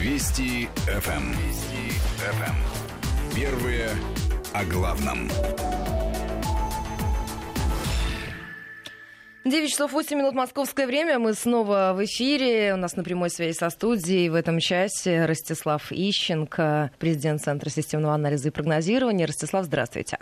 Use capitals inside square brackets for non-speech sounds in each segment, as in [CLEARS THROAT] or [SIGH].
Вести ФМ. Эм. Вести ФМ. Эм. Первые о главном. 9 часов 8 минут московское время. Мы снова в эфире. У нас на прямой связи со студией в этом часе Ростислав Ищенко, президент Центра системного анализа и прогнозирования. Ростислав, здравствуйте.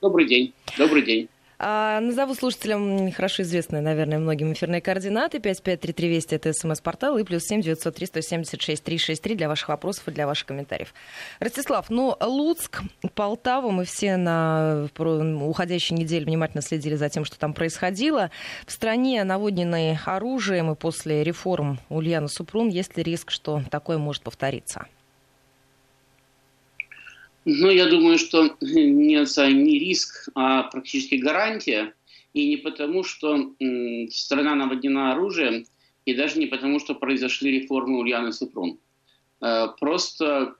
Добрый день. Добрый день. А, назову слушателям хорошо известные, наверное, многим эфирные координаты. 553320 это смс-портал и плюс 7 903 176 363 для ваших вопросов и для ваших комментариев. Ростислав, ну, Луцк, Полтава, мы все на уходящей неделе внимательно следили за тем, что там происходило. В стране наводненной оружием и после реформ Ульяна Супрун есть ли риск, что такое может повториться? Ну, я думаю, что [LAUGHS] нет не риск, а практически гарантия. И не потому, что страна наводнена оружием, и даже не потому, что произошли реформы Ульяны Супрун. Э, просто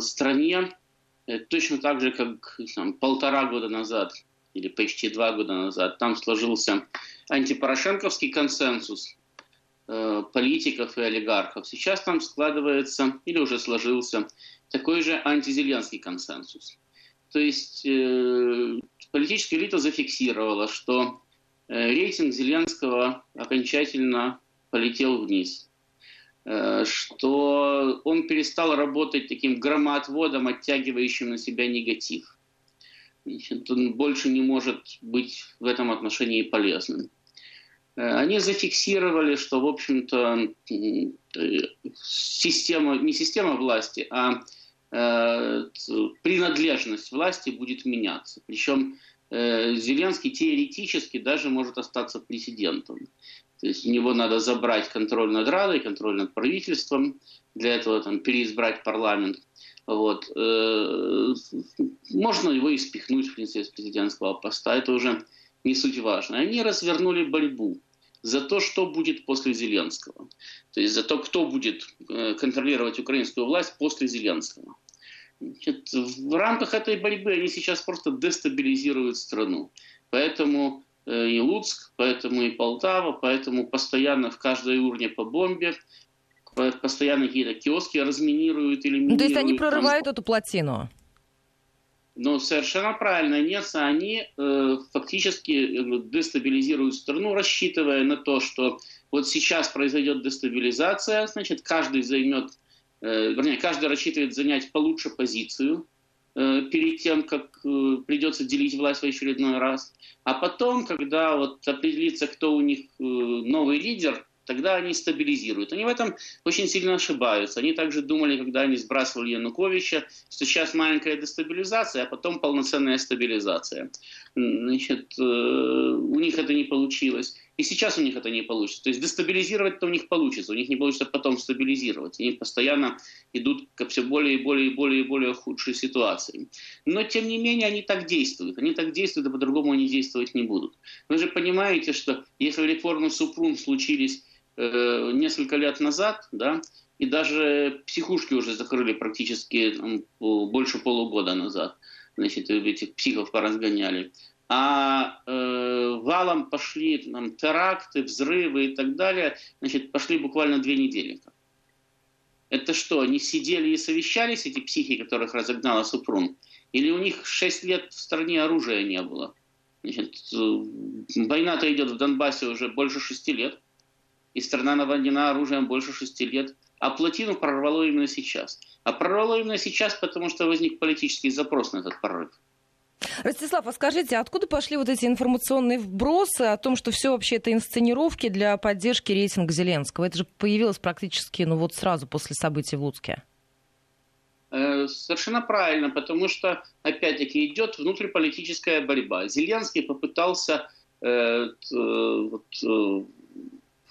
стране э, точно так же, как там, полтора года назад или почти два года назад, там сложился антипорошенковский консенсус политиков и олигархов. Сейчас там складывается или уже сложился такой же антизеленский консенсус. То есть э, политическая элита зафиксировала, что э, рейтинг Зеленского окончательно полетел вниз, э, что он перестал работать таким громоотводом, оттягивающим на себя негатив. Значит, он больше не может быть в этом отношении полезным. Э, они зафиксировали, что, в общем-то, э, система, не система власти, а Э, принадлежность власти будет меняться. Причем Зеленский теоретически даже может остаться президентом. То есть у него надо забрать контроль над Радой, контроль над правительством, для этого там, переизбрать парламент. Вот. Можно его и спихнуть, в принципе, с президентского поста, это уже не суть важно. Они развернули борьбу за то, что будет после Зеленского. То есть за то, кто будет контролировать украинскую власть после Зеленского. Значит, в рамках этой борьбы они сейчас просто дестабилизируют страну. Поэтому э, и Луцк, поэтому и Полтава, поэтому постоянно в каждой урне по бомбе, постоянно какие-то киоски разминируют или Ну, то есть они прорывают эту плотину? Ну, совершенно правильно. Нет, они э, фактически э, дестабилизируют страну, рассчитывая на то, что вот сейчас произойдет дестабилизация, значит, каждый займет Э, вернее, каждый рассчитывает занять получше позицию э, перед тем, как э, придется делить власть в очередной раз. А потом, когда вот определится, кто у них новый лидер, тогда они стабилизируют. Они в этом очень сильно ошибаются. Они также думали, когда они сбрасывали Януковича, что сейчас маленькая дестабилизация, а потом полноценная стабилизация. Значит, у них это не получилось. И сейчас у них это не получится. То есть дестабилизировать-то у них получится, у них не получится потом стабилизировать. Они постоянно идут к все более и более и более и более худшей ситуации. Но тем не менее они так действуют. Они так действуют, а по-другому они действовать не будут. Вы же понимаете, что если реформы Супрун случились э, несколько лет назад, да, и даже психушки уже закрыли практически там, больше полугода назад. Значит, этих психов поразгоняли а э, валом пошли там, теракты, взрывы и так далее, значит, пошли буквально две недели. Это что, они сидели и совещались, эти психи, которых разогнала Супрун? Или у них шесть лет в стране оружия не было? Значит, война-то идет в Донбассе уже больше шести лет, и страна наводнена оружием больше шести лет. А плотину прорвало именно сейчас. А прорвало именно сейчас, потому что возник политический запрос на этот прорыв. Ростислав, а скажите, откуда пошли вот эти информационные вбросы о том, что все вообще это инсценировки для поддержки рейтинга Зеленского? Это же появилось практически, ну вот сразу после событий в Луцке. Э, совершенно правильно, потому что, опять-таки, идет внутриполитическая борьба. Зеленский попытался э, э, вот, э,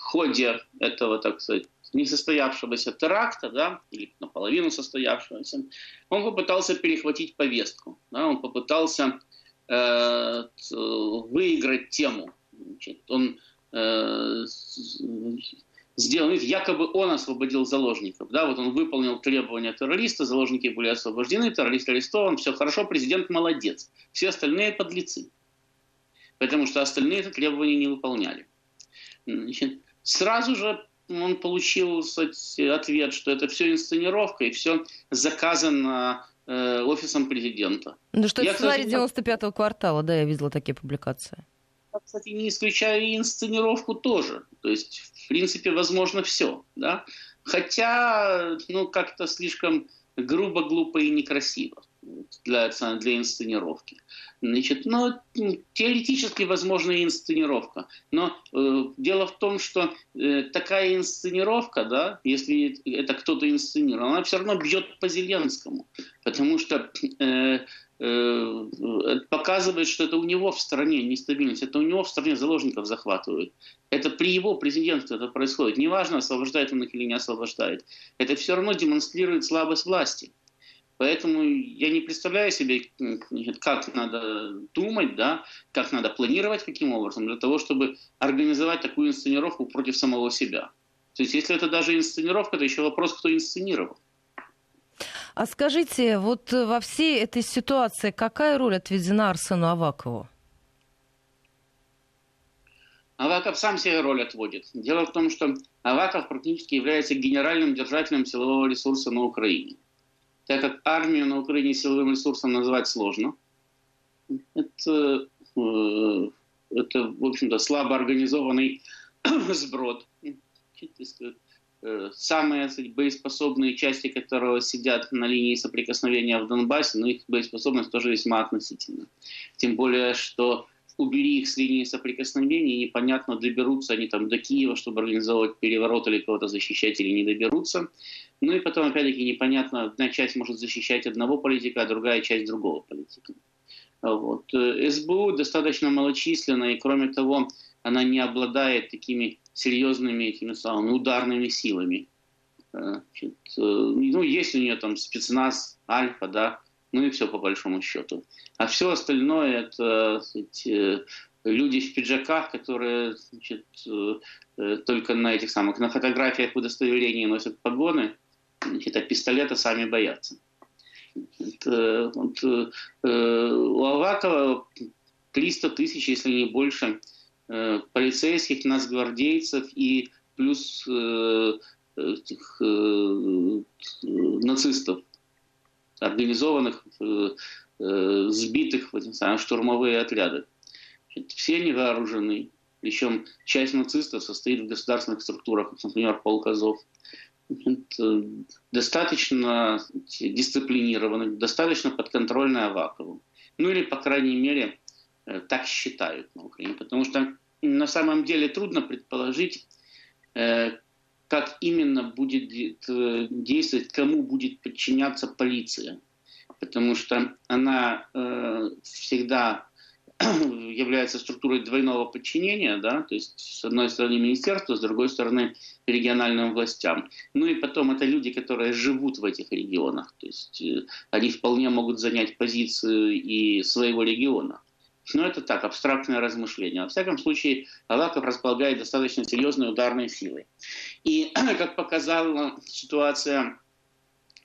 ходе этого, так сказать, несостоявшегося теракта, да, или наполовину состоявшегося, он попытался перехватить повестку. Да, он попытался э, выиграть тему. Значит, он э, сделал, якобы он освободил заложников. Да, вот он выполнил требования террориста, заложники были освобождены, террорист арестован, все хорошо, президент молодец. Все остальные подлецы. Потому что остальные это требования не выполняли. Значит, сразу же он получил ответ, что это все инсценировка и все заказано э, офисом президента. Ну что я, это сценарий 95-го квартала, да, я видела такие публикации. Я, кстати, не исключаю и инсценировку тоже. То есть, в принципе, возможно все, да. Хотя, ну, как-то слишком грубо, глупо и некрасиво для, для инсценировки. Значит, но теоретически возможна инсценировка. Но э, дело в том, что э, такая инсценировка, да, если это кто-то инсценировал, она все равно бьет по Зеленскому. Потому что э, э, показывает, что это у него в стране нестабильность, это у него в стране заложников захватывают. Это при его президентстве это происходит. Неважно, освобождает он их или не освобождает. Это все равно демонстрирует слабость власти. Поэтому я не представляю себе, как надо думать, да, как надо планировать, каким образом, для того, чтобы организовать такую инсценировку против самого себя. То есть, если это даже инсценировка, то еще вопрос, кто инсценировал. А скажите, вот во всей этой ситуации какая роль отведена Арсену Авакову? Аваков сам себе роль отводит. Дело в том, что Аваков практически является генеральным держателем силового ресурса на Украине так как армию на Украине силовым ресурсом назвать сложно. Это, э, это в общем-то, слабо организованный [CLEARS THROAT] сброд. Э, самые сказать, боеспособные части которого сидят на линии соприкосновения в Донбассе, но их боеспособность тоже весьма относительна. Тем более, что убери их с линии соприкосновения, непонятно, доберутся они там до Киева, чтобы организовывать переворот или кого-то защищать, или не доберутся. Ну и потом, опять-таки, непонятно, одна часть может защищать одного политика, а другая часть другого политика. Вот. Э, СБУ достаточно малочисленна, и кроме того, она не обладает такими серьезными этими самыми ударными силами. Э, значит, э, ну, есть у нее там спецназ, альфа, да, ну и все по большому счету. А все остальное это сказать, люди в пиджаках, которые значит, только на этих самых, на фотографиях удостоверения носят погоны, значит, а пистолета сами боятся. Это, вот, э, у Авакова 300 тысяч, если не больше, э, полицейских, нацгвардейцев и плюс э, этих, э, нацистов, организованных, э, э, сбитых в эти самые штурмовые отряды. Все они вооружены. Причем часть нацистов состоит в государственных структурах, например, полк Азов достаточно дисциплинированный, достаточно подконтрольный Авакову. Ну или, по крайней мере, э, так считают на Украине. Потому что на самом деле трудно предположить, э, как именно будет э, действовать, кому будет подчиняться полиция. Потому что она всегда [CLEARS THROAT] является структурой двойного подчинения, да, то есть с одной стороны министерство, с другой стороны региональным властям. Ну и потом это люди, которые живут в этих регионах, то есть э, они вполне могут занять позицию и своего региона. Но это так, абстрактное размышление. Во всяком случае, Аваков располагает достаточно серьезной ударной силой. И, [CLEARS THROAT] как показала ситуация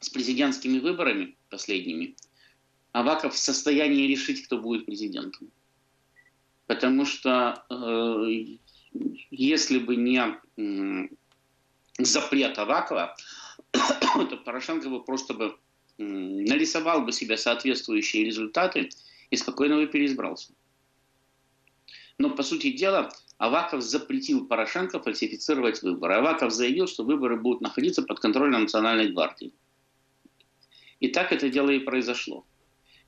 с президентскими выборами последними, Аваков в состоянии решить, кто будет президентом. Потому что э, если бы не э, запрет Авакова, [CLEARS THROAT] то Порошенко бы просто бы э, нарисовал бы себе соответствующие результаты и спокойно бы переизбрался. Но, по сути дела, Аваков запретил Порошенко фальсифицировать выборы. Аваков заявил, что выборы будут находиться под контролем Национальной гвардии. И так это дело и произошло.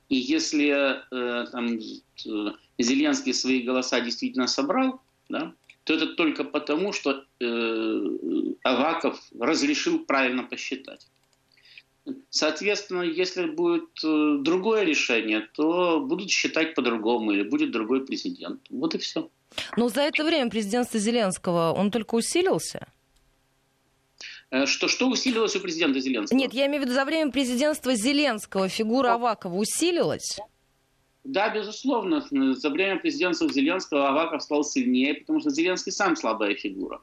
И если э, там, э, Зеленский свои голоса действительно собрал, да, то это только потому, что э, Аваков разрешил правильно посчитать. Соответственно, если будет э, другое решение, то будут считать по-другому или будет другой президент. Вот и все. Но за это время президентство Зеленского, он только усилился? Э, что, что усилилось у президента Зеленского? Нет, я имею в виду, за время президентства Зеленского фигура Авакова усилилась? Да, безусловно. За время президентства Зеленского Аваков стал сильнее, потому что Зеленский сам слабая фигура.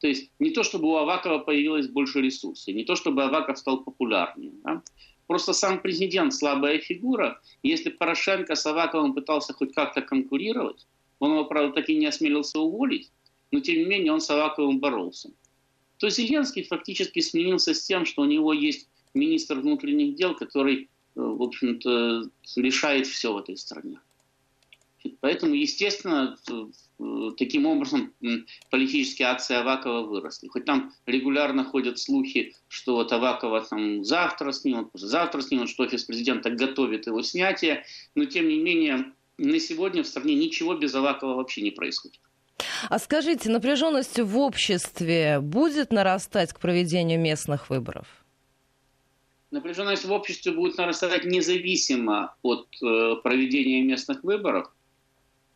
То есть не то, чтобы у Авакова появилось больше ресурсов, не то, чтобы Аваков стал популярнее. Да? Просто сам президент слабая фигура. Если Порошенко с Аваковым пытался хоть как-то конкурировать, он его, правда, так и не осмелился уволить, но тем не менее он с Аваковым боролся. то Зеленский фактически сменился с тем, что у него есть министр внутренних дел, который, в общем-то, решает все в этой стране. Поэтому, естественно, таким образом политические акции Авакова выросли. Хоть там регулярно ходят слухи, что вот Авакова там завтра снимут, завтра снимут, что офис президента готовит его снятие, но тем не менее на сегодня в стране ничего без Авакова вообще не происходит. А скажите, напряженность в обществе будет нарастать к проведению местных выборов? Напряженность в обществе будет нарастать независимо от э, проведения местных выборов.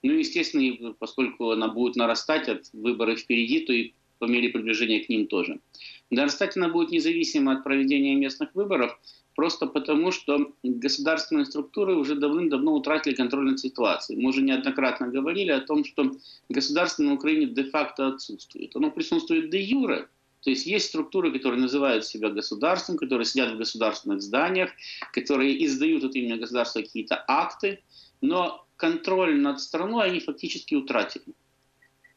Ну, естественно, поскольку она будет нарастать от выборов впереди, то и по мере приближения к ним тоже. Нарастать она будет независимо от проведения местных выборов, просто потому, что государственные структуры уже давным-давно утратили контроль над ситуацией. Мы уже неоднократно говорили о том, что государство на Украине де-факто отсутствует. Оно присутствует де юре, то есть есть структуры, которые называют себя государством, которые сидят в государственных зданиях, которые издают от имени государства какие-то акты, но контроль над страной они фактически утратили.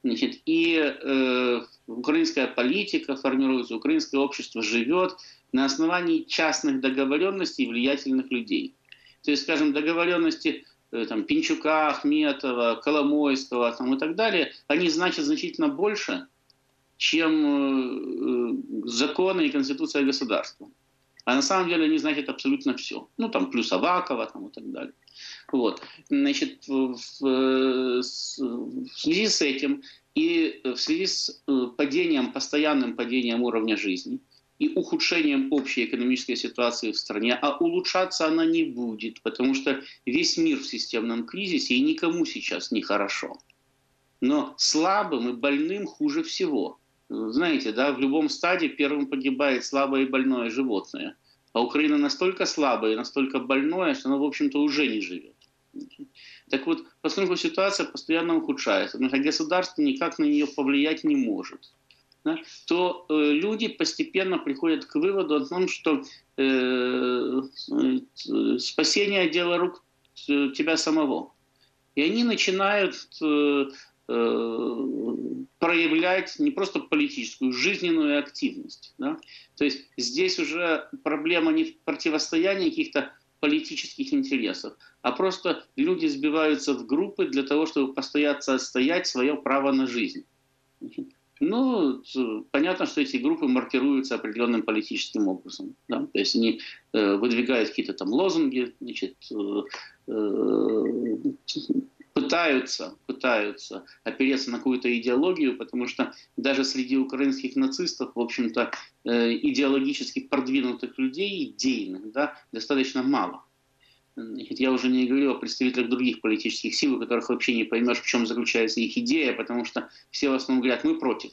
Значит, и э, украинская политика формируется, украинское общество живет на основании частных договоренностей влиятельных людей. То есть, скажем, договоренности э, там, Пинчука, Ахметова, Коломойского там, и так далее, они значат значительно больше, чем э, законы и конституция государства. А на самом деле они значат абсолютно все. Ну, там, плюс Авакова там, и так далее. Вот. Значит, в, в, в связи с этим и в связи с э, падением, постоянным падением уровня жизни и ухудшением общей экономической ситуации в стране, а улучшаться она не будет, потому что весь мир в системном кризисе и никому сейчас не хорошо. Но слабым и больным хуже всего. Знаете, да, в любом стаде первым погибает слабое и больное животное. А Украина настолько слабая и настолько больная, что она, в общем-то, уже не живет. Так вот, поскольку ситуация постоянно ухудшается, но государство никак на нее повлиять не может, да, то э, люди постепенно приходят к выводу о том, что э, э, спасение – дело рук э, тебя самого. И они начинают э, проявлять не просто политическую, жизненную активность. Да? То есть здесь уже проблема не в противостоянии каких-то политических интересов, а просто люди сбиваются в группы для того, чтобы постояться отстоять свое право на жизнь. Ну, понятно, что эти группы маркируются определенным политическим образом. Да? То есть они э, выдвигают какие-то там лозунги, значит, э, э, пытаются, пытаются опереться на какую-то идеологию, потому что даже среди украинских нацистов, в общем-то, э, идеологически продвинутых людей, идейных, да, достаточно мало. Я уже не говорю о представителях других политических сил, у которых вообще не поймешь, в чем заключается их идея, потому что все в основном говорят, мы против.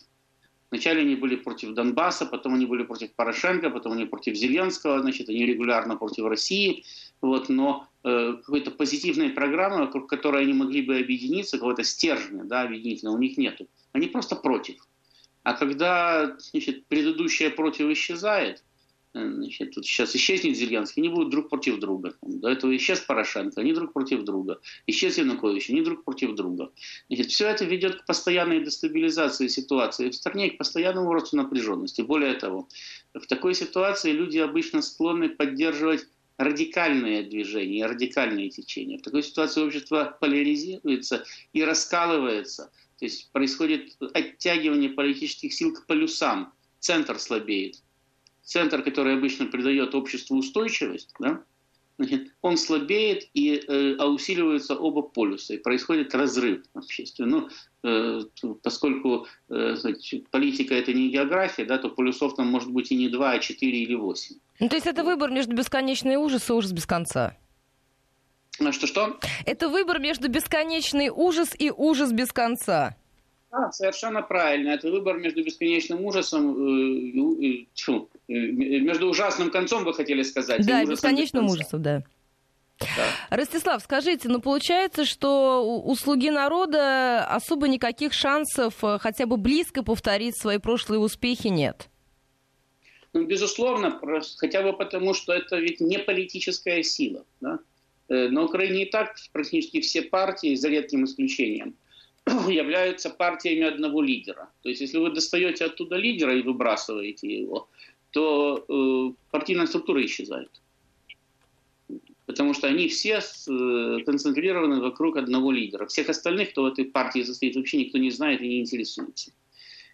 Вначале они были против Донбасса, потом они были против Порошенко, потом они против Зеленского, значит, они регулярно против России. Вот, но какой-то позитивной программы, вокруг которой они могли бы объединиться, какого-то стержня да, объединительного у них нету. Они просто против. А когда значит, предыдущее против исчезает, Значит, тут сейчас исчезнет Зеленский, они будут друг против друга. До этого исчез Порошенко, они друг против друга. Исчез Янукович, они друг против друга. Значит, все это ведет к постоянной дестабилизации ситуации в стране, к постоянному росту напряженности. Более того, в такой ситуации люди обычно склонны поддерживать радикальные движения, радикальные течения. В такой ситуации общество поляризируется и раскалывается. То есть происходит оттягивание политических сил к полюсам. Центр слабеет центр, который обычно придает обществу устойчивость, да, он слабеет, и, э, а усиливаются оба полюса, и происходит разрыв общественный. Ну, э, поскольку э, значит, политика это не география, да, то полюсов там может быть и не два, а четыре или восемь. Ну, то есть это выбор между бесконечный ужас и ужас без конца? А что-что? Это выбор между бесконечный ужас и ужас без конца. Да, совершенно правильно. Это выбор между бесконечным ужасом, э, э, э, между ужасным концом, вы хотели сказать. Да, бесконечным ужасом, да. Да. Ростислав, скажите, ну получается, что у слуги народа особо никаких шансов хотя бы близко повторить свои прошлые успехи нет? Ну, безусловно, хотя бы потому, что это ведь не политическая сила. Да? На Украине и так практически все партии, за редким исключением, [CLEARS THROAT] являются партиями одного лидера. То есть, если вы достаете оттуда лидера и выбрасываете его, то э, партийная структура исчезает. Потому что они все э, концентрированы вокруг одного лидера. Всех остальных, кто в этой партии состоит, вообще никто не знает и не интересуется.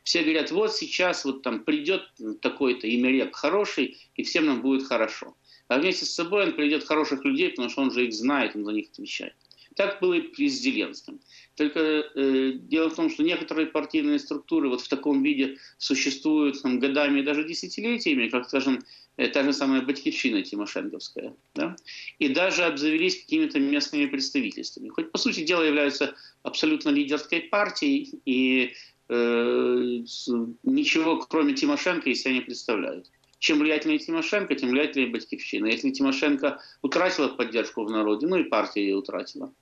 Все говорят, вот сейчас вот там придет такой-то имерек хороший, и всем нам будет хорошо. А вместе с собой он приведет хороших людей, потому что он же их знает, он за них отвечает. Так было и с Зеленским. Только э, дело в том, что некоторые партийные структуры вот в таком виде существуют там, годами даже десятилетиями, как, скажем, э, та же самая Батькивщина Тимошенковская. Да? И даже обзавелись какими-то местными представительствами. Хоть, по сути дела, являются абсолютно лидерской партией и э, ничего, кроме Тимошенко, из себя не представляют. Чем влиятельнее Тимошенко, тем влиятельнее Батькивщина. Если Тимошенко утратила поддержку в народе, ну и партия ее утратила.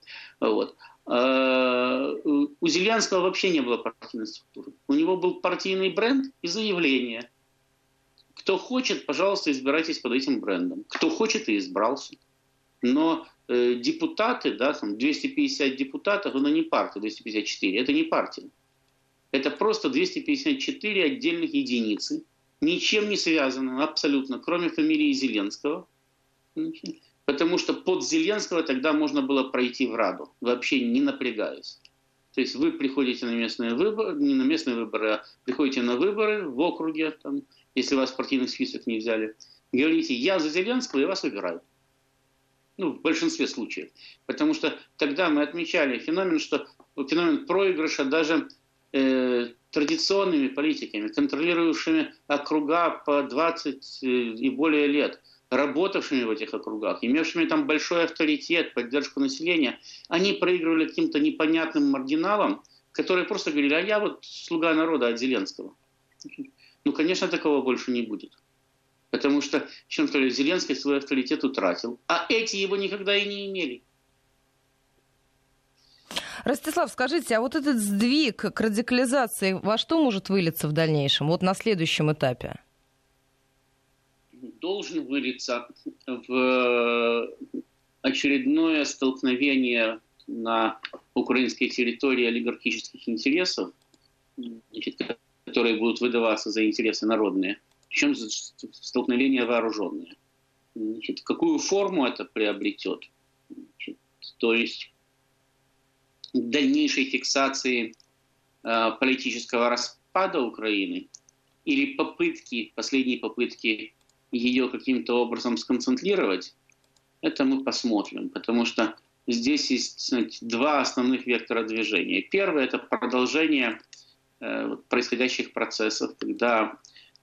Вот. А, у Зеленского вообще не было партийной структуры. У него был партийный бренд и заявление. Кто хочет, пожалуйста, избирайтесь под этим брендом. Кто хочет, и избрался. Но э, депутаты, да, там 250 депутатов, это не партия, 254, это не партия. Это просто 254 отдельных единицы, ничем не связано абсолютно, кроме фамилии Зеленского. Потому что под Зеленского тогда можно было пройти в Раду, вообще не напрягаясь. То есть вы приходите на местные выборы, не на местные выборы, а приходите на выборы в округе, там, если вас партийный список не взяли, говорите, я за Зеленского, и вас выбирают. Ну, в большинстве случаев. Потому что тогда мы отмечали феномен, что феномен проигрыша даже э, традиционными политиками, контролирующими округа по 20 э, и более лет, работавшими в этих округах, имевшими там большой авторитет, поддержку населения, они проигрывали каким-то непонятным маргиналам, которые просто говорили, а я вот слуга народа от Зеленского. Ну, конечно, такого больше не будет. Потому что, чем сказали, Зеленский свой авторитет утратил, а эти его никогда и не имели. Ростислав, скажите, а вот этот сдвиг к радикализации во что может вылиться в дальнейшем, вот на следующем этапе? Должен вылиться в очередное столкновение на украинской территории олигархических интересов, которые будут выдаваться за интересы народные, причем столкновение вооруженное. Значит, какую форму это приобретет? Значит, то есть дальнейшей фиксации э, политического распада Украины или попытки, последние попытки ее каким-то образом сконцентрировать, это мы посмотрим, потому что здесь есть знаете, два основных вектора движения. Первый – это продолжение э, происходящих процессов, когда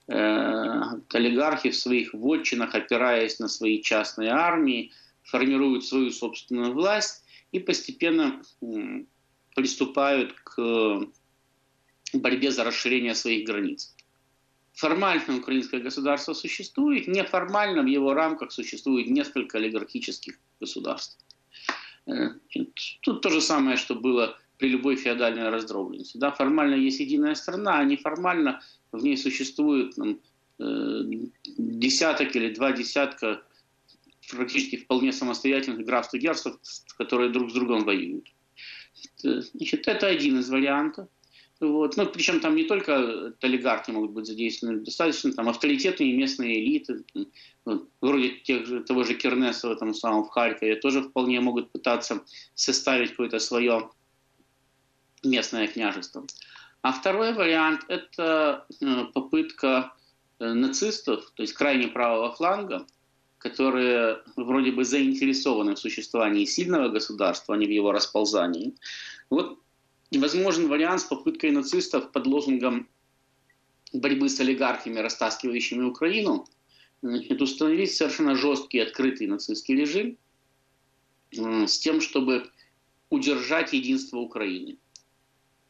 э, олигархи в своих вотчинах, опираясь на свои частные армии, формируют свою собственную власть и постепенно приступают к борьбе за расширение своих границ. Формально украинское государство существует, неформально в его рамках существует несколько олигархических государств. Э, тут то же самое, что было при любой феодальной раздробленности. Да, формально есть единая страна, а неформально в ней существует там, э, десяток или два десятка практически вполне самостоятельных графств и герцогств, которые друг с другом воюют. Значит, это один из вариантов. Вот. Ну, причем там не только олигархи могут быть задействованы, достаточно там авторитетные местные элиты, вот, вроде тех же, того же Кернесова там самого в Харькове, тоже вполне могут пытаться составить какое-то свое местное княжество. А второй вариант – это э, попытка э, нацистов, то есть крайне правого фланга, которые вроде бы заинтересованы в существовании сильного государства, а не в его расползании. Вот возможен вариант с попыткой нацистов под лозунгом борьбы с олигархами, растаскивающими Украину, значит, установить совершенно жесткий открытый нацистский режим с тем, чтобы удержать единство Украины.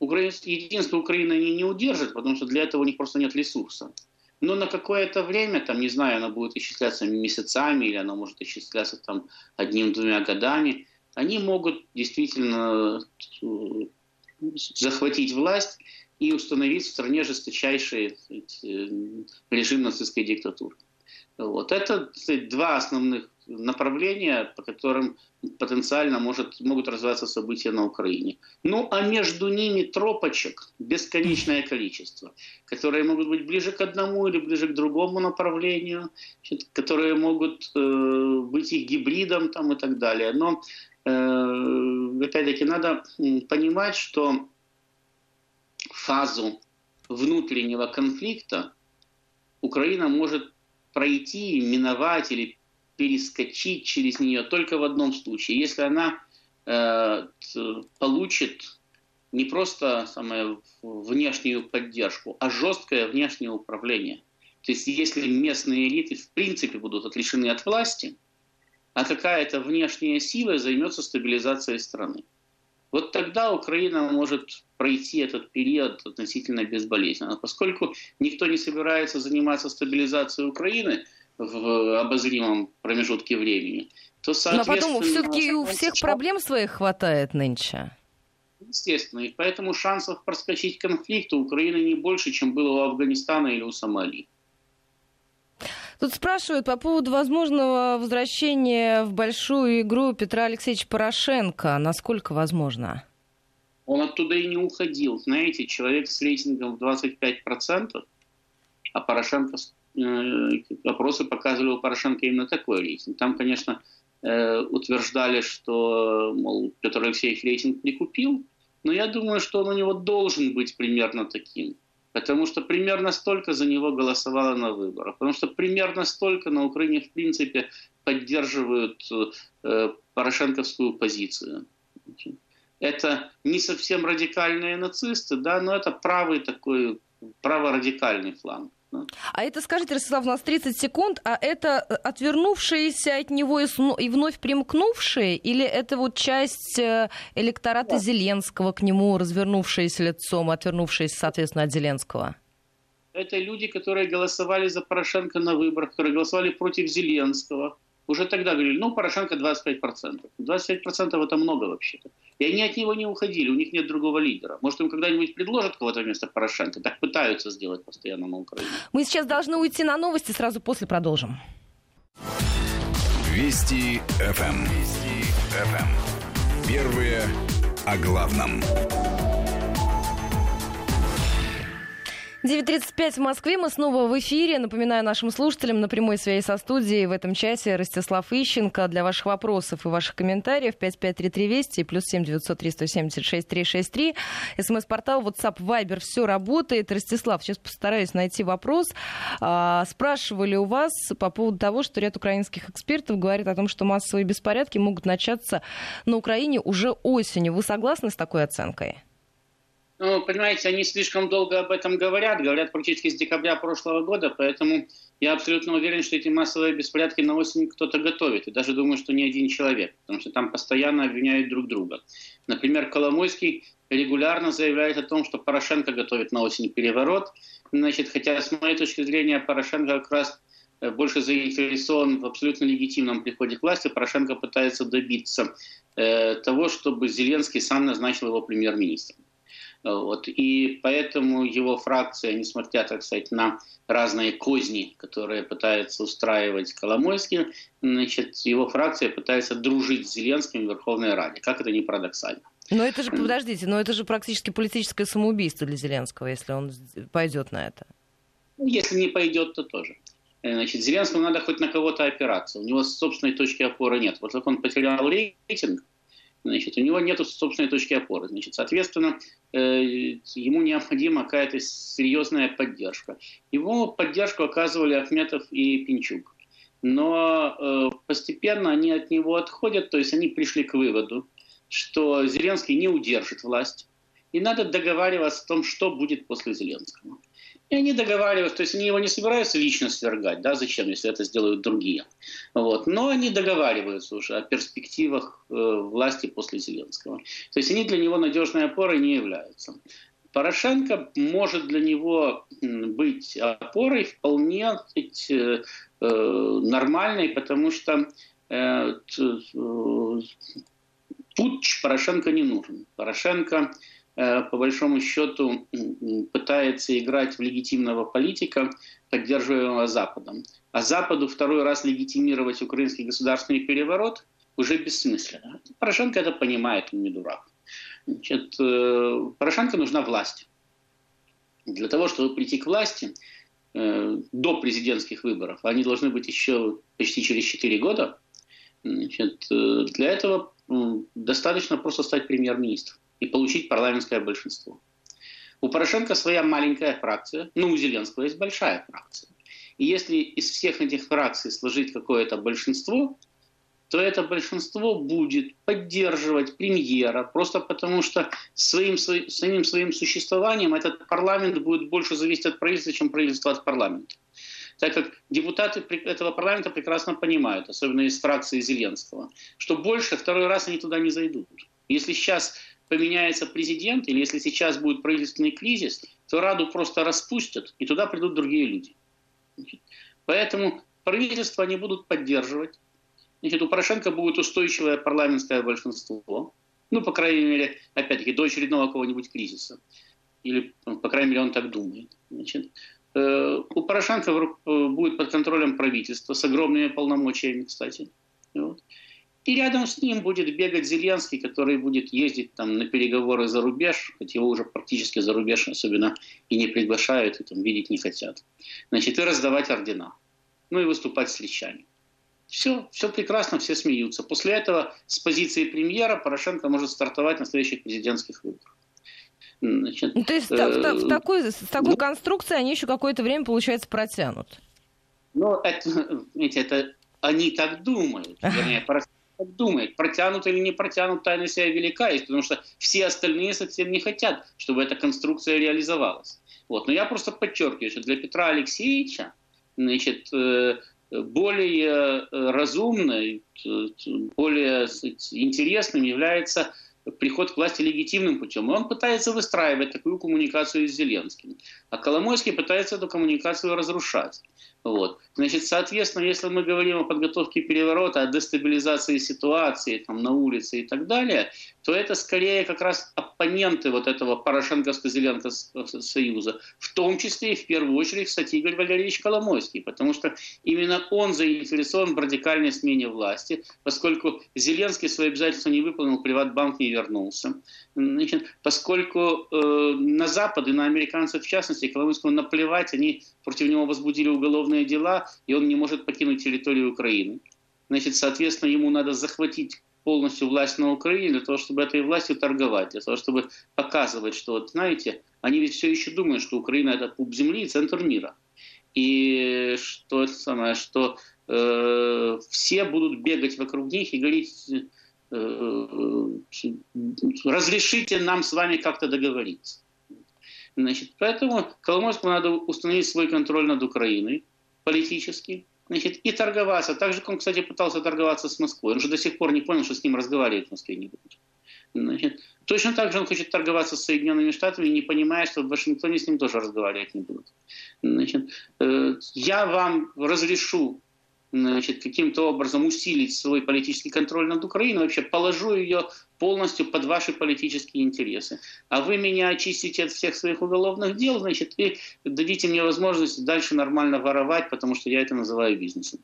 Единство Украины они не удержат, потому что для этого у них просто нет ресурса. Но на какое-то время, там, не знаю, оно будет исчисляться месяцами или оно может исчисляться там одним-двумя годами, они могут действительно э, захватить власть и установить в стране жесточайший э, режим нацистской диктатуры. Вот. Это два основных направления, по которым потенциально может, могут развиваться события на Украине. Ну, а между ними тропочек бесконечное количество, которые могут быть ближе к одному или ближе к другому направлению, которые могут э, быть их гибридом там, и так далее. Но, э, опять-таки, надо понимать, что фазу внутреннего конфликта Украина может пройти, миновать или перескочить через нее только в одном случае, если она э, получит не просто самое, внешнюю поддержку, а жесткое внешнее управление. То есть если местные элиты в принципе будут отрешены от власти, а какая-то внешняя сила займется стабилизацией страны. Вот тогда Украина может пройти этот период относительно безболезненно. Поскольку никто не собирается заниматься стабилизацией Украины в обозримом промежутке времени, то, соответственно... Но потом все-таки у всех проблем своих хватает нынче. Естественно. И поэтому шансов проскочить конфликт у Украины не больше, чем было у Афганистана или у Сомали. Тут спрашивают по поводу возможного возвращения в большую игру Петра Алексеевича Порошенко. Насколько возможно? Он оттуда и не уходил. Знаете, человек с рейтингом в 25%, а Порошенко, опросы показывали у Порошенко именно такой рейтинг. Там, конечно, э, утверждали, что, мол, Петр Алексеевич рейтинг не купил, но я думаю, что он у него должен быть примерно таким. Потому что примерно столько за него голосовало на выборах. Потому что примерно столько на Украине, в принципе, поддерживают э, порошенковскую позицию. Это не совсем радикальные нацисты, да, но это правый такой, праворадикальный фланг. А это, скажите, Ростислав, у нас 30 секунд, а это э, отвернувшиеся от него и вновь примкнувшие, или это вот часть э, электората да. Зеленского к нему, развернувшиеся лицом, отвернувшиеся, соответственно, от Зеленского? Это люди, которые голосовали за Порошенко на выборах, которые голосовали против Зеленского. Уже тогда говорили, ну, Порошенко 25%. 25% это много вообще-то. И они от него не уходили, у них нет другого лидера. Может, им когда-нибудь предложат кого-то вместо Порошенко? Так пытаются сделать постоянно на Украине. Мы сейчас должны уйти на новости, сразу после продолжим. Вести ФМ. Эм. Вести ФМ. Эм. Первые о главном. 9.35 в Москве. Мы снова в эфире. Напоминаю нашим слушателям на прямой связи со студией в этом часе Ростислав Ищенко. Для ваших вопросов и ваших комментариев 553320 и плюс 7903 176 363. СМС-портал WhatsApp Viber. Все работает. Ростислав, сейчас постараюсь найти вопрос. А, спрашивали у вас по поводу того, что ряд украинских экспертов говорит о том, что массовые беспорядки могут начаться на Украине уже осенью. Вы согласны с такой оценкой? Ну, понимаете, они слишком долго об этом говорят, говорят практически с декабря прошлого года, поэтому я абсолютно уверен, что эти массовые беспорядки на осень кто-то готовит. И даже думаю, что не один человек, потому что там постоянно обвиняют друг друга. Например, Коломойский регулярно заявляет о том, что Порошенко готовит на осень переворот. Значит, хотя, с моей точки зрения, Порошенко как раз э, больше заинтересован в абсолютно легитимном приходе к власти. Порошенко пытается добиться э, того, чтобы Зеленский сам назначил его премьер-министром. Вот. И поэтому его фракция, несмотря, так сказать, на разные козни, которые пытается устраивать Коломойский, значит, его фракция пытается дружить с Зеленским в Верховной Раде. Как это не парадоксально. Но это же, подождите, но это же практически политическое самоубийство для Зеленского, если он пойдет на это. Ну, если не пойдет, то тоже. Э, значит, Зеленскому надо хоть на кого-то опираться. У него собственной точки опоры нет. Вот как он потерял рейтинг, значит, у него нет собственной точки опоры. Значит, соответственно, э, ему необходима какая-то серьезная поддержка. Его поддержку оказывали Ахметов и Пинчук. Но э, постепенно они от него отходят, то есть они пришли к выводу, что Зеленский не удержит власть, и надо договариваться о том, что будет после Зеленского. И они договариваются, то есть они его не собираются лично свергать, да, зачем, если это сделают другие. Вот. Но они договариваются уже о перспективах э, власти после Зеленского. То есть они для него надежной опорой не являются. Порошенко может для него быть опорой вполне э, э, нормальной, потому что э, путь Порошенко не нужен. Порошенко э, по большому счету пытается играть в легитимного политика, поддерживаемого Западом. А Западу второй раз легитимировать украинский государственный переворот уже бессмысленно. Порошенко это понимает, он не дурак. Значит, э, Порошенко нужна власть. Для того, чтобы прийти к власти э, до президентских выборов, они должны быть еще почти через 4 года, значит, для этого достаточно просто стать премьер-министром и получить парламентское большинство. У Порошенко своя маленькая фракция, ну, у Зеленского есть большая фракция. И если из всех этих фракций сложить какое-то большинство, то это большинство будет поддерживать премьера, просто потому что своим, своим, своим существованием этот парламент будет больше зависеть от правительства, чем правительство от парламента так как депутаты этого парламента прекрасно понимают, особенно из фракции Зеленского, что больше второй раз они туда не зайдут. Если сейчас поменяется президент, или если сейчас будет правительственный кризис, то Раду просто распустят, и туда придут другие люди. Поэтому правительство они будут поддерживать. Значит, у Порошенко будет устойчивое парламентское большинство. Ну, по крайней мере, опять-таки, до очередного какого-нибудь кризиса. Или, по крайней мере, он так думает. Значит, Э, у Порошенко э, будет под контролем правительства с огромными полномочиями, кстати. Вот. И рядом с ним будет бегать Зеленский, который будет ездить там на переговоры за рубеж, хоть его уже практически за рубеж особенно и не приглашают, и там видеть не хотят. Значит, и раздавать ордена. Ну и выступать с лещами. Все, все прекрасно, все смеются. После этого с позиции премьера Порошенко может стартовать на следующих президентских выборах. Значит, ну, то есть э, в, в, в такой, с такой ну, конструкцией они еще какое-то время, получается, протянут. Ну, это, [LAUGHS] это они так думают. [LAUGHS] Вернее, так думает. Протянут или не протянут, тайна себя велика есть, потому что все остальные совсем не хотят, чтобы эта конструкция реализовалась. Вот. Но я просто подчеркиваю, что для Петра Алексеевича значит, э, более э, разумной, более интересным является приход к власти легитимным путем. И он пытается выстраивать такую коммуникацию с Зеленским. А Коломойский пытается эту коммуникацию разрушать. Вот. Значит, соответственно, если мы говорим о подготовке переворота, о дестабилизации ситуации там, на улице и так далее, то это скорее как раз оппоненты вот этого Порошенко-Зеленко союза, в том числе и в первую очередь, кстати, Игорь Валерьевич Коломойский, потому что именно он заинтересован в радикальной смене власти, поскольку Зеленский свои обязательства не выполнил, Приватбанк не вернулся. Значит, поскольку э, на Запад и на американцев в частности Коломойскому наплевать, они против него возбудили уголовные дела, и он не может покинуть территорию Украины. Значит, соответственно, ему надо захватить полностью власть на Украине для того, чтобы этой властью торговать, для того, чтобы показывать, что, вот, знаете, они ведь все еще думают, что Украина это пуп земли и центр мира. И что это самое, что э, все будут бегать вокруг них и говорить, Э, разрешите нам с вами как-то договориться. Значит, поэтому Коломойскому надо установить свой контроль над Украиной политически, значит, и торговаться. Так же, как он, кстати, пытался торговаться с Москвой. Он же до сих пор не понял, что с ним разговаривать в Москве не будут. Значит, точно так же он хочет торговаться с Соединенными Штатами, не понимая, что в Вашингтоне с ним тоже разговаривать не будут. Значит, э, я вам разрешу значит, каким-то образом усилить свой политический контроль над Украиной, вообще положу ее полностью под ваши политические интересы. А вы меня очистите от всех своих уголовных дел, значит, и дадите мне возможность дальше нормально воровать, потому что я это называю бизнесом.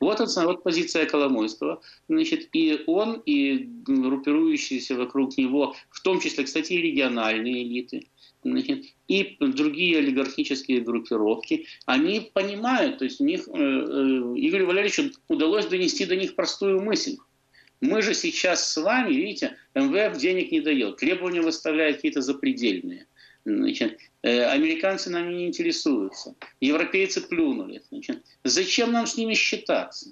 Вот, это, вот позиция Коломойского. Значит, и он, и группирующиеся вокруг него, в том числе, кстати, и региональные элиты, и другие олигархические группировки, они понимают, то есть у них, э, э, Игорю Валерьевичу удалось донести до них простую мысль. Мы же сейчас с вами, видите, МВФ денег не дает, требования выставляют какие-то запредельные. Значит, э, американцы нами не интересуются, европейцы плюнули. Значит, зачем нам с ними считаться?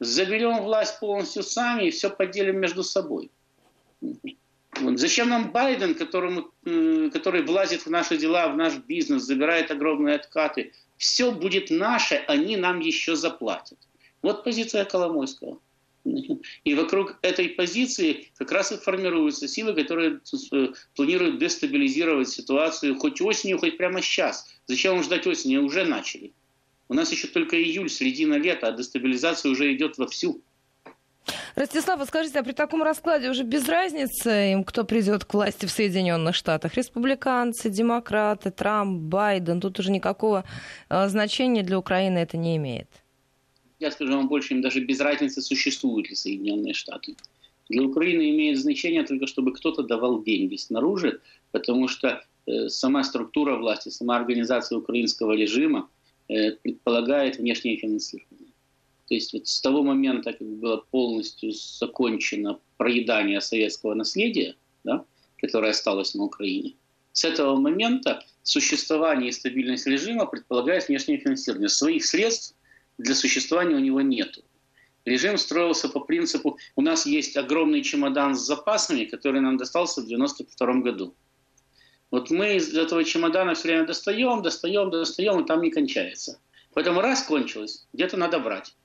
Заберем власть полностью сами и все поделим между собой. Зачем нам Байден, которому, который влазит в наши дела, в наш бизнес, забирает огромные откаты? Все будет наше, они нам еще заплатят. Вот позиция Коломойского. И вокруг этой позиции как раз и формируются силы, которые э, планируют дестабилизировать ситуацию хоть осенью, хоть прямо сейчас. Зачем ждать осени? Уже начали. У нас еще только июль, середина лета, а дестабилизация уже идет вовсю. Ростислав, скажите, а при таком раскладе уже без разницы им, кто придет к власти в Соединенных Штатах? Республиканцы, демократы, Трамп, Байден, тут уже никакого э, значения для Украины это не имеет. Я скажу вам больше, им даже без разницы, существуют ли Соединенные Штаты. Для Украины имеет значение только, чтобы кто-то давал деньги снаружи, потому что э, сама структура власти, сама организация украинского режима э, предполагает внешнее финансирование. То есть вот с того момента, как было полностью закончено проедание советского наследия, да, которое осталось на Украине, с этого момента существование и стабильность режима предполагает внешнее финансирование. Своих средств для существования у него нет. Режим строился по принципу, у нас есть огромный чемодан с запасами, который нам достался в 1992 году. Вот мы из этого чемодана все время достаем, достаем, достаем, и там не кончается. Поэтому раз кончилось, где-то надо брать.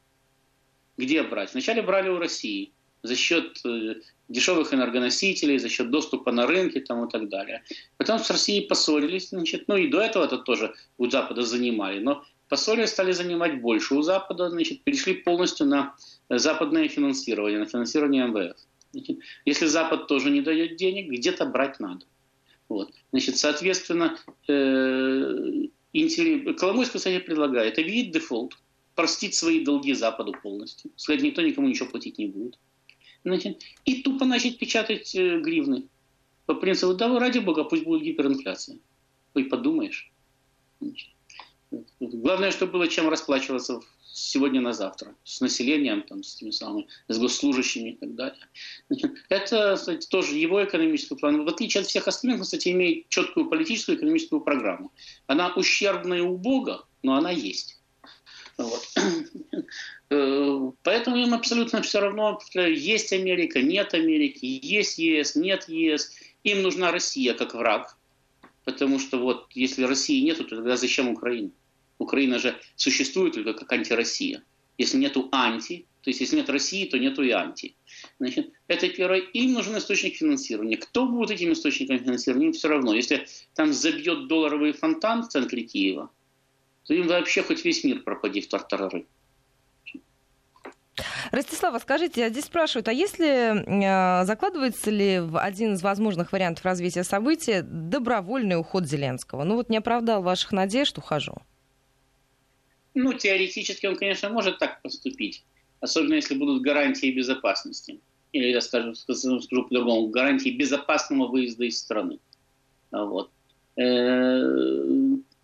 Где брать? Вначале брали у России за счет э, дешевых энергоносителей, за счет доступа на рынки там, и так далее. Потом с Россией поссорились, значит, ну и до этого это тоже у Запада занимали, но поссорились, стали занимать больше у Запада, значит, перешли полностью на западное финансирование, на финансирование МВФ. Значит, если Запад тоже не дает денег, где-то брать надо. Вот. Значит, соответственно, э, Коломойский, кстати, предлагает объявить дефолт, простить свои долги Западу полностью. Сказать, никто никому ничего платить не будет. Значит, и тупо начать печатать э, гривны. По принципу, да ради бога, пусть будет гиперинфляция. Ой, подумаешь. Значит, главное, чтобы было чем расплачиваться сегодня на завтра с населением, там, с теми самыми, с госслужащими и так далее. Значит, это, кстати, тоже его экономический план. В отличие от всех остальных, он, кстати, имеет четкую политическую и экономическую программу. Она ущербная у Бога, но она есть. Вот. [CLEARS THROAT] Э, поэтому им абсолютно все равно, есть Америка, нет Америки, есть ЕС, нет ЕС. Им нужна Россия как враг. Потому что вот если России нет, то тогда зачем Украина? Украина же существует только как антироссия. Если нету анти, то есть если нет России, то нету и анти. Значит, это первое. Им нужен источник финансирования. Кто будет этим источником финансирования, им все равно. Если там забьет долларовый фонтан в центре Киева, то им вообще хоть весь мир пропади в тартарары. Ростислава, скажите, а здесь спрашивают, а если э, закладывается ли в один из возможных вариантов развития событий добровольный уход Зеленского? Ну вот не оправдал ваших надежд, ухожу. Ну, теоретически он, конечно, может так поступить, особенно если будут гарантии безопасности. Или, я скажу, скажу, скажу по-другому, гарантии безопасного выезда из страны. Вот.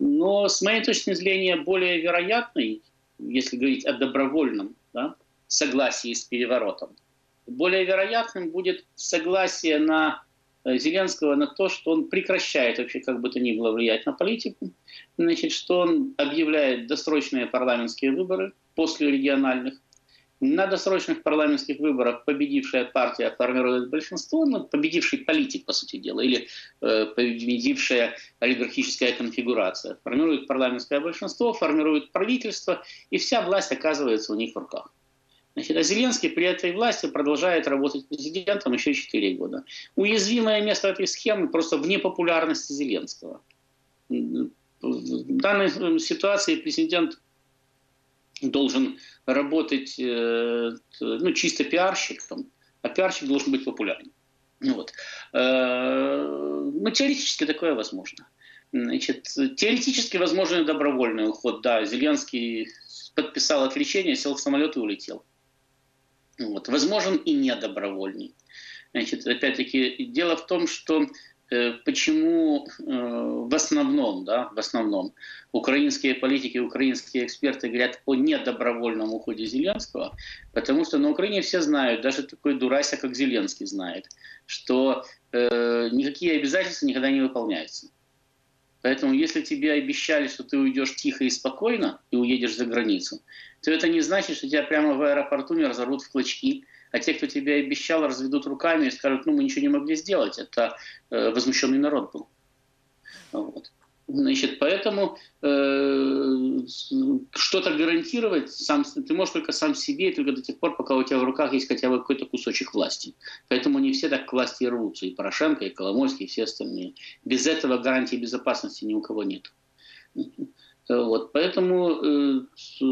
Но с моей точки зрения более вероятный, если говорить о добровольном да, согласии с переворотом, более вероятным будет согласие на э, Зеленского на то, что он прекращает вообще как бы то ни было влиять на политику, значит, что он объявляет досрочные парламентские выборы после региональных, на досрочных парламентских выборах победившая партия формирует большинство, ну, победивший политик, по сути дела, или э, победившая олигархическая конфигурация формирует парламентское большинство, формирует правительство, и вся власть оказывается у них в руках. Значит, а Зеленский при этой власти продолжает работать президентом еще 4 года. Уязвимое место этой схемы просто в непопулярности Зеленского. В данной ситуации президент должен работать э, ну, чисто пиарщиком, а пиарщик должен быть популярным. Вот. Э, ну, теоретически такое возможно. Значит, теоретически возможен добровольный уход. Да, Зеленский подписал отречение, сел в самолет и улетел. Вот. Возможен и недобровольный. Значит, опять-таки, дело в том, что почему э, в основном, да, в основном украинские политики, украинские эксперты говорят о недобровольном уходе Зеленского, потому что на Украине все знают, даже такой дурася, как Зеленский знает, что э, никакие обязательства никогда не выполняются. Поэтому если тебе обещали, что ты уйдешь тихо и спокойно и уедешь за границу, то это не значит, что тебя прямо в аэропорту не разорвут в клочки, а те, кто тебе обещал, разведут руками и скажут, ну, мы ничего не могли сделать. Это э, возмущенный народ был. Вот. Значит, поэтому э, что-то гарантировать сам, ты можешь только сам себе, и только до тех пор, пока у тебя в руках есть хотя бы какой-то кусочек власти. Поэтому не все так к власти рвутся. И Порошенко, и Коломойский, и все остальные. Без этого гарантии безопасности ни у кого нет. Вот. Поэтому э, с,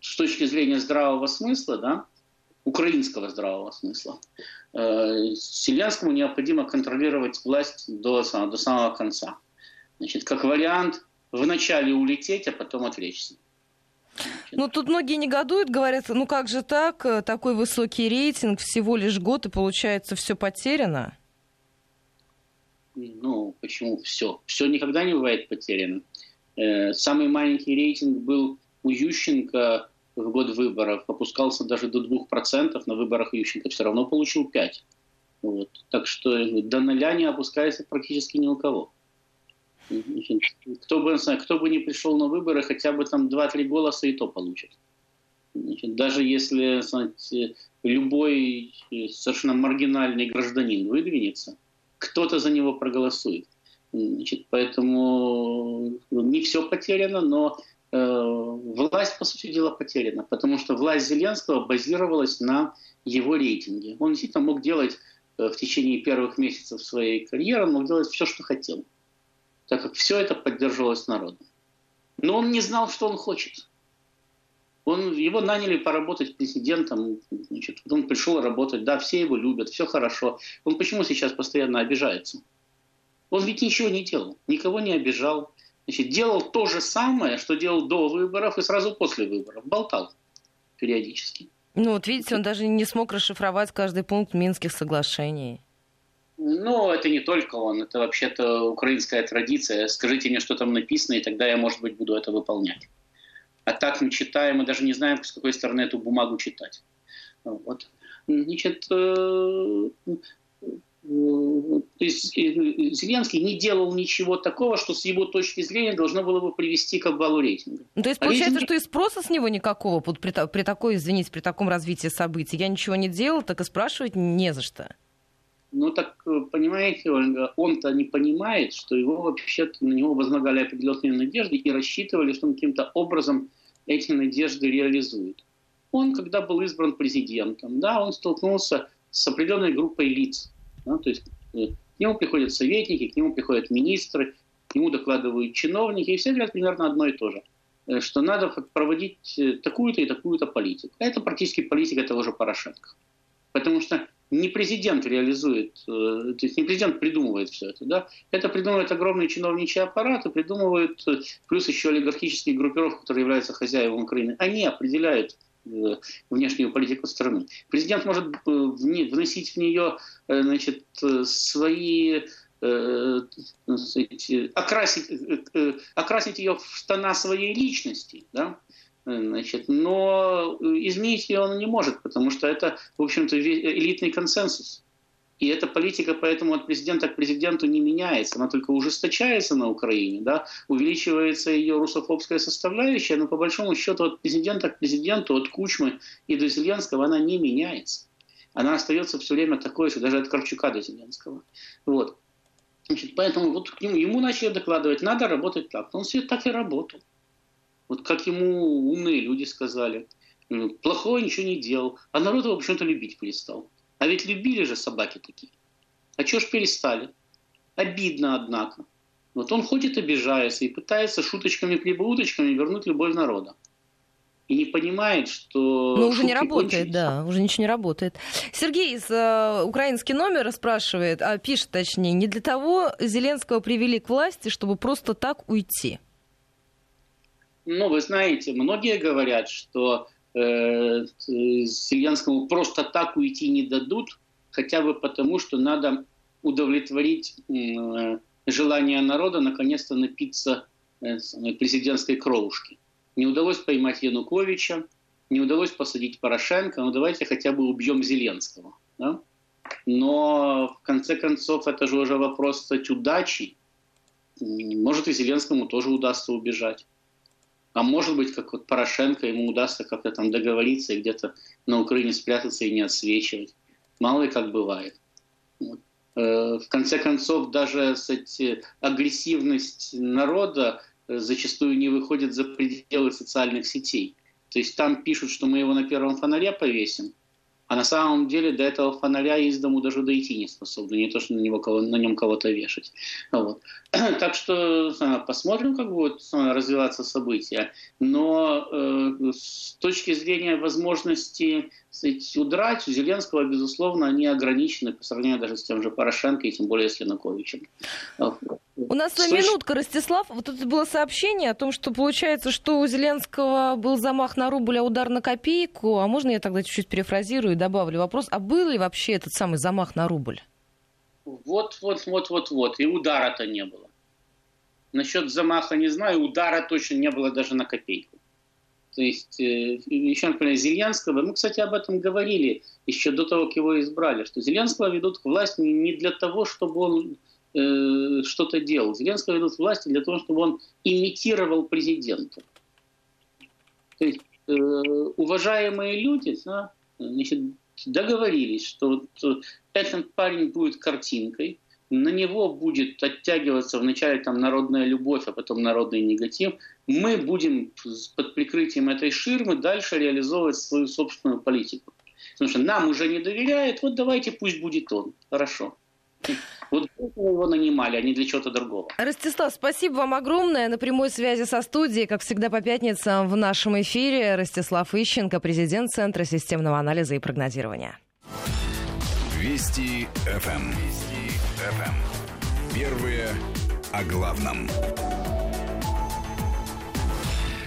с точки зрения здравого смысла, да, украинского здравого смысла. Э, Зеленскому необходимо контролировать власть до, до самого конца. Значит, как вариант, вначале улететь, а потом отвлечься. Ну, тут многие негодуют, говорят, ну как же так, э, такой высокий рейтинг, всего лишь год, и получается все потеряно? Ну, почему все? Все никогда не бывает потеряно. Э, самый маленький рейтинг был у Ющенко в год выборов, опускался даже до 2%, на выборах Ющенко все равно получил 5%. Вот. Так что до ноля не опускается практически ни у кого. Кто бы, кто бы не пришел на выборы, хотя бы там 2-3 голоса и то получит. Даже если знаете, любой э, совершенно маргинальный гражданин выдвинется, кто-то за него проголосует. Значит, поэтому не все потеряно, но э, власть, по сути дела, потеряна, потому что власть Зеленского базировалась на его рейтинге. Он действительно мог делать э, в течение первых месяцев своей карьеры, мог делать все, что хотел так как все это поддерживалось народом. Но он не знал, что он хочет. Он, его наняли поработать президентом, значит, он пришел работать, да, все его любят, все хорошо. Он почему сейчас постоянно обижается? Он ведь ничего не делал, никого не обижал. Значит, делал то же самое, что делал до выборов и сразу после выборов. Болтал периодически. Ну вот видите, он даже не смог расшифровать каждый пункт Минских соглашений. Ну, это не только он, это вообще-то украинская традиция. Скажите мне, что там написано, и тогда я, может быть, буду это выполнять. А так мы читаем, мы даже не знаем, с какой стороны эту бумагу читать. Вот. Значит, э, Зеленский не делал ничего такого, что с его точки зрения должно было бы привести к обвалу рейтинга. Ну, то есть а получается, рейтинг... что и спроса с него никакого при, при такой, извините, при таком развитии событий. Я ничего не делал, так и спрашивать не за что. Ну так, э, понимаете, Ольга, он-то не понимает, что его вообще-то на него возлагали определенные надежды и рассчитывали, что он каким-то образом эти надежды реализует. Он, когда был избран президентом, да, он столкнулся с определенной группой лиц. Да, то есть э, к нему приходят советники, к нему приходят министры, к нему докладывают чиновники, и все говорят примерно одно и то же э, что надо проводить такую-то и такую-то политику. Это практически политика того же Порошенко. Потому что не президент реализует, э, то есть не президент придумывает все это, да, это придумывает огромный чиновничий аппарат и придумывают, э, плюс еще олигархические группировки, которые являются хозяевами Украины, они определяют э, внешнюю политику страны. Президент может вносить в нее значит, свои окрасить, окрасить ее в тона своей личности, да, Значит, но изменить ее он не может, потому что это, в общем-то, элитный консенсус. И эта политика поэтому от президента к президенту не меняется, она только ужесточается на Украине, да, увеличивается ее русофобская составляющая, но по большому счету от президента к президенту, от Кучмы и до Зеленского она не меняется. Она остается все время такой же, даже от Кравчука до Зеленского. Вот. Значит, поэтому вот к нему, ему начали докладывать, надо работать так. Он все так и работал. Вот как ему умные люди сказали. Плохого ничего не делал. А народ его почему-то любить перестал. А ведь любили же собаки такие. А чего ж перестали? Обидно, однако. Вот он ходит, обижается и пытается шуточками-прибауточками вернуть любовь народа. И не понимает, что... Ну, уже не работает, кончились. да, уже ничего не работает. Сергей из э, украинский номер спрашивает, а пишет точнее, не для того Зеленского привели к власти, чтобы просто так уйти. Ну, вы знаете, многие говорят, что э, Зеленскому просто так уйти не дадут, хотя бы потому, что надо удовлетворить э, желание народа наконец-то напиться э, президентской кровушки. Не удалось поймать Януковича, не удалось посадить Порошенко, ну давайте хотя бы убьем Зеленского. Да? Но в конце концов это же уже вопрос стать удачи. Может и Зеленскому тоже удастся убежать. А может быть, как вот Порошенко, ему удастся как-то там договориться и где-то на Украине спрятаться и не отсвечивать. Мало ли как бывает. Вот. Э, в конце концов, даже кстати, агрессивность народа э, зачастую не выходит за пределы социальных сетей. То есть там пишут, что мы его на первом фонаре повесим, а на самом деле до этого фонаря из дому даже дойти не способны, не то, что на, него, на нем кого-то вешать. Вот. [CLEARS THROAT] Так что посмотрим, как будут развиваться события. Но э, с точки зрения возможности сказать, удрать, у Зеленского, безусловно, они ограничены по сравнению даже с тем же Порошенко и тем более с Януковичем. У нас Слышь... минутка, Ростислав. Вот тут было сообщение о том, что получается, что у Зеленского был замах на рубль, а удар на копейку. А можно я тогда чуть-чуть перефразирую и добавлю вопрос, а был ли вообще этот самый замах на рубль? Вот, вот, вот, вот, вот. И удара-то не было. Насчет замаха не знаю, удара точно не было даже на копейку. То есть, э, еще, например, Зеленского, мы, кстати, об этом говорили еще до того, как его избрали, что Зеленского ведут к власти не для того, чтобы он э, что-то делал. Зеленского ведут власти для того, чтобы он имитировал президента. То есть, э, уважаемые люди да, значит, договорились, что вот э, этот парень будет картинкой, на него будет оттягиваться вначале там народная любовь, а потом народный негатив. Мы будем под прикрытием этой ширмы дальше реализовывать свою собственную политику. Потому что нам уже не доверяют, вот давайте пусть будет он. Хорошо. Вот его нанимали, а не для чего-то другого. Ростислав, спасибо вам огромное. На прямой связи со студией, как всегда по пятницам в нашем эфире, Ростислав Ищенко, президент Центра системного анализа и прогнозирования. Вести ФМ. Вести ФМ. Первые о главном.